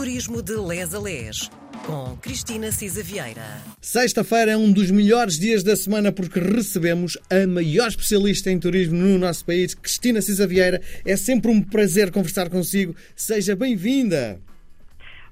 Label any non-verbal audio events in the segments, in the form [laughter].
Turismo de Les a Les, com Cristina Cisa Vieira. Sexta-feira é um dos melhores dias da semana porque recebemos a maior especialista em turismo no nosso país, Cristina Cisa Vieira. É sempre um prazer conversar consigo. Seja bem-vinda.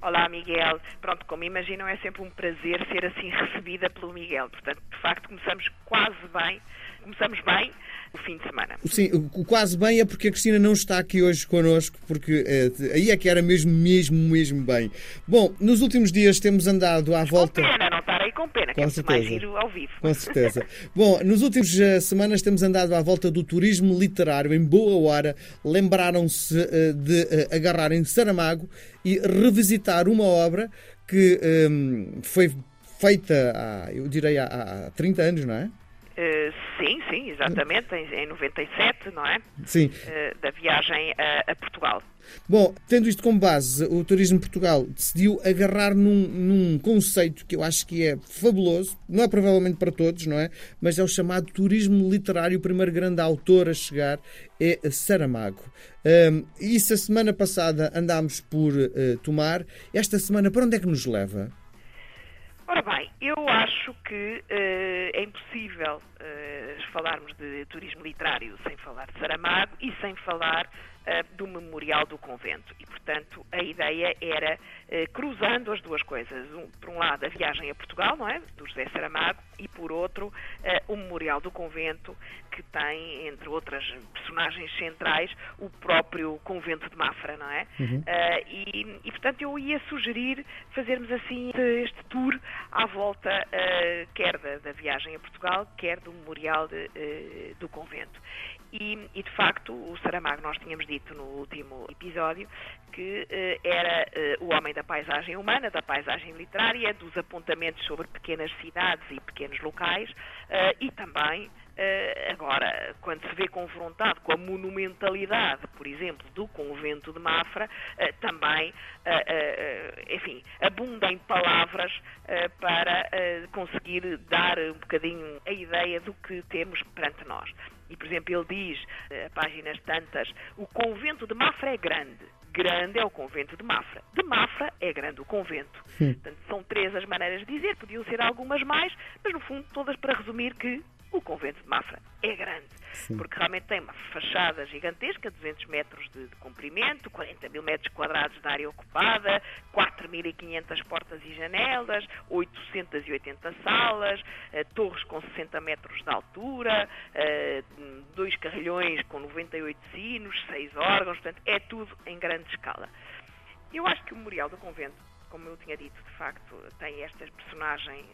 Olá, Miguel. Pronto, como imaginam, é sempre um prazer ser assim recebida pelo Miguel. Portanto, de facto, começamos quase bem, começamos bem o fim de semana. Sim, o quase bem é porque a Cristina não está aqui hoje connosco, porque eh, aí é que era mesmo, mesmo, mesmo bem. Bom, nos últimos dias temos andado à volta. Com pena, não estar aí com pena, que é mais giro ao vivo. Com certeza. Bom, nos últimos uh, semanas temos andado à volta do turismo literário em boa hora. Lembraram-se uh, de uh, agarrarem Saramago e revisitar uma obra que um, foi feita há, eu direi, há, há 30 anos, não é? Uh, sim, exatamente, em, em 97, não é? Sim. Uh, da viagem a, a, Portugal. Bom, tendo isto como base, o Turismo Portugal decidiu agarrar num, num, conceito que eu acho que é fabuloso, não é provavelmente para todos, não é? Mas é o chamado turismo literário. O primeiro grande autor a chegar é Saramago. Um, isso a semana passada andámos por uh, tomar. Esta semana, para onde é que nos leva? Ora bem, eu acho que uh, é impossível uh, falarmos de turismo literário sem falar de Saramago e sem falar do Memorial do Convento. E, portanto, a ideia era, cruzando as duas coisas, um, por um lado a viagem a Portugal, não é, do José Saramago, e por outro o Memorial do Convento, que tem, entre outras personagens centrais, o próprio Convento de Mafra, não é? Uhum. e, e, portanto, eu ia sugerir fazermos assim este tour à volta quer da, da, viagem a Portugal, quer do memorial de, do convento. E, e, de facto, o Saramago, nós tínhamos dito no último episódio, que uh, era o homem da paisagem humana, da paisagem literária, dos apontamentos sobre pequenas cidades e pequenos locais, e também Uh, agora, quando se vê confrontado com a monumentalidade, por exemplo, do convento de Mafra, uh, também, uh, enfim, abunda em palavras para conseguir dar um bocadinho a ideia do que temos perante nós. E, por exemplo, ele diz, a páginas tantas, o convento de Mafra é grande. Grande é o convento de Mafra. De Mafra é grande o convento. Portanto, são três as maneiras de dizer, podiam ser algumas mais, mas no fundo todas para resumir que o convento de Mafra é grande, Sim. porque realmente tem uma fachada gigantesca, 200 metros de, de, comprimento, 40 mil metros quadrados de área ocupada, 4.500 portas e janelas, 880 salas, uh, torres com 60 metros de altura, uh, dois carrilhões com 98 sinos, seis órgãos, portanto, é tudo em grande escala. Eu acho que o Memorial do Convento como eu tinha dito, de facto, tem estas personagens,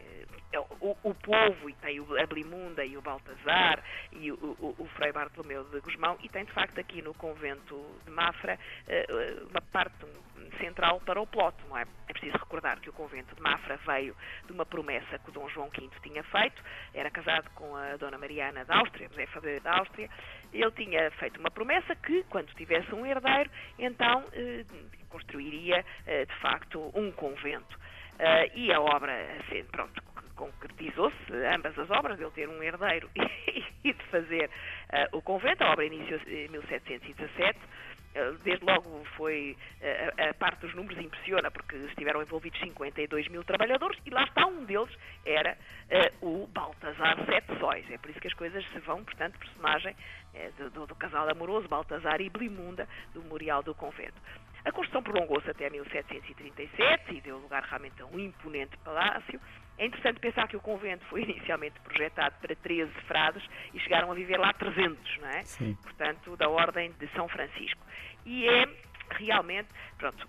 eh, o, o povo, e tem o, a Blimunda e o Baltazar e o, o, o, Frei Bartolomeu de Gusmão, e tem, de facto, aqui no convento de Mafra eh, uma parte central para o plot, não é? É preciso recordar que o convento de Mafra veio de uma promessa que o Dom João V tinha feito, era casado com a Dona Mariana da Áustria, Josefa da Áustria, ele tinha feito uma promessa que, quando tivesse um herdeiro, então eh, construiria, eh, de facto, um convento. Uh, e a obra, assim, pronto, concretizou-se, ambas as obras, ele ter um herdeiro [laughs] e de fazer uh, o convento. A obra iniciou-se em 1717. Desde logo foi a, a parte dos números impressiona porque estiveram envolvidos 52 mil trabalhadores e lá está um deles era uh, o Baltazar Sete Sóis. É por isso que as coisas se vão, portanto, personagem uh, do, do, casal amoroso Baltazar e Blimunda do Memorial do Convento. A construção prolongou-se até 1737 e deu lugar realmente a um imponente palácio. É interessante pensar que o convento foi [laughs] inicialmente projetado para 13 frades e chegaram a viver lá 300, não é? Sim. Portanto, da ordem de São Francisco. E é realmente, pronto,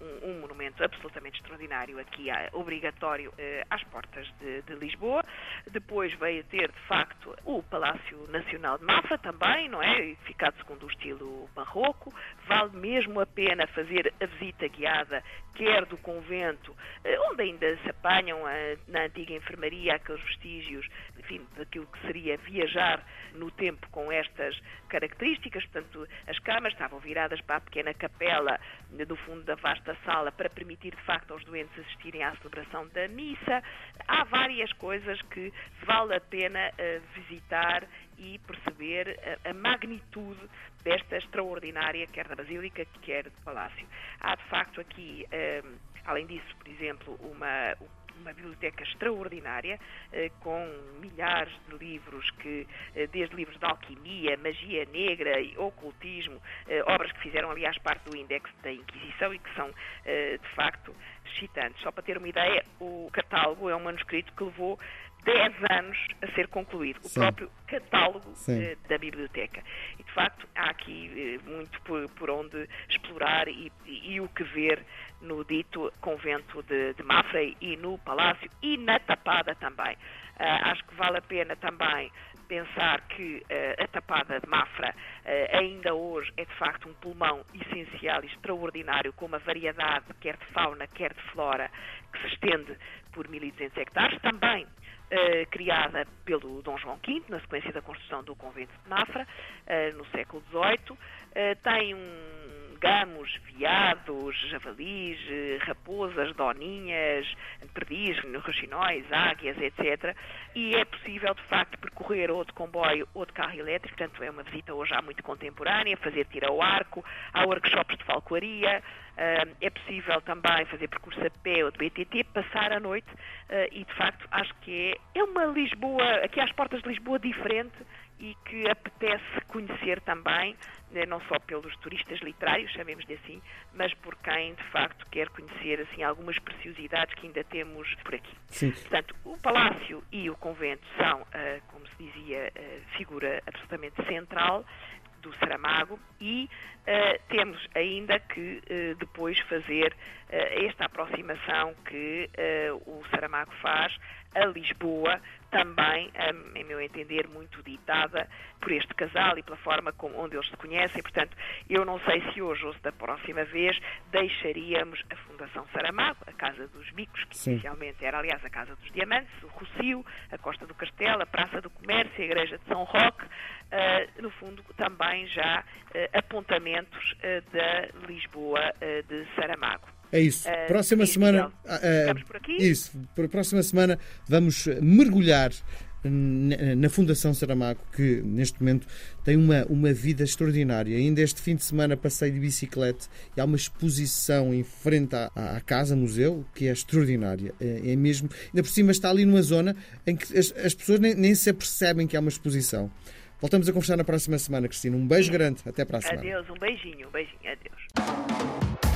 um, um, monumento absolutamente extraordinário aqui, obrigatório eh, às portas de, de, Lisboa. Depois veio ter, de facto, o Palácio Nacional de Mafra também, não é? Ficado segundo o estilo barroco. Vale mesmo a pena fazer a visita guiada, quer do convento, eh, onde ainda se apanham a, na antiga enfermaria aqueles vestígios, enfim, daquilo que seria viajar no tempo com estas características. Portanto, as camas estavam viradas para a pequena capela do fundo da vasta sala para permitir, de facto, aos doentes assistirem à celebração da missa. Há várias coisas que vale a pena uh, visitar e perceber a, a, magnitude desta extraordinária, quer da Basílica, quer do Palácio. Há, de facto, aqui, além disso, por exemplo, uma, uma biblioteca extraordinária, eh, com milhares de livros, que, eh, desde livros de alquimia, magia negra e ocultismo, eh, obras que fizeram, aliás, parte do índex da Inquisição e que são, de facto, excitantes. Só para ter uma ideia, o catálogo é um manuscrito que levou 10 anos a ser concluído, o Sim. próprio catálogo eh, da biblioteca. E, de facto, há aqui eh, muito por, por onde explorar e, e, e, o que ver no dito convento de, de Mafra e no Palácio e na Tapada também. Uh, acho que vale a pena também pensar que uh, a Tapada de Mafra uh, ainda hoje é de facto um pulmão essencial e extraordinário, com uma variedade quer de fauna, quer de flora, que se estende por 1.200 hectares. Também criada pelo Dom João V, na sequência da construção do convento de Mafra, uh, no século XVIII. Uh, tem um gamos, veados, javalis, raposas, doninhas, perdis, roxinóis, águias, etc. E é possível, de facto, percorrer ou de comboio ou de carro elétrico, portanto é uma visita hoje já muito contemporânea, fazer tiro ao arco, há workshops de falcoaria, é possível também fazer percurso a pé ou de BTT, passar a noite uh, e, de facto, acho que é, é uma Lisboa, aqui às portas de Lisboa diferente e que apetece conhecer também, né, não só pelos turistas literários, chamemos-lhe assim, mas por quem de facto quer conhecer assim algumas preciosidades que ainda temos por aqui. Sim. Portanto, o palácio e o convento são, uh, como se dizia, uh, figura absolutamente central do Saramago e uh, temos ainda que uh, depois fazer uh, esta aproximação que o Saramago faz a Lisboa, também, em meu entender, muito ditada por este casal e pela forma como, onde eles se conhecem. Portanto, eu não sei se hoje ou se da próxima vez deixaríamos a Fundação Saramago, a Casa dos Bicos, que Sim. inicialmente era, aliás, a Casa dos Diamantes, o Rocio, a Costa do Castelo, a Praça do Comércio, a Igreja de São Roque, uh, no fundo, também já uh, apontamentos uh, da Lisboa de Saramago. É isso. Uh, próxima semana. Uh, por aqui? Isso. Para próxima semana vamos mergulhar na Fundação Saramago, que neste momento tem uma, uma vida extraordinária. Ainda este fim de semana passei de bicicleta e há uma exposição em frente à, à Casa Museu que é extraordinária. É, é, mesmo. Ainda por cima está ali numa zona em que as, as pessoas nem, nem se apercebem que há uma exposição. Voltamos a conversar na próxima semana, Cristina. Um beijo Sim. grande. Até para a semana. Adeus, um beijinho, um beijinho. Adeus.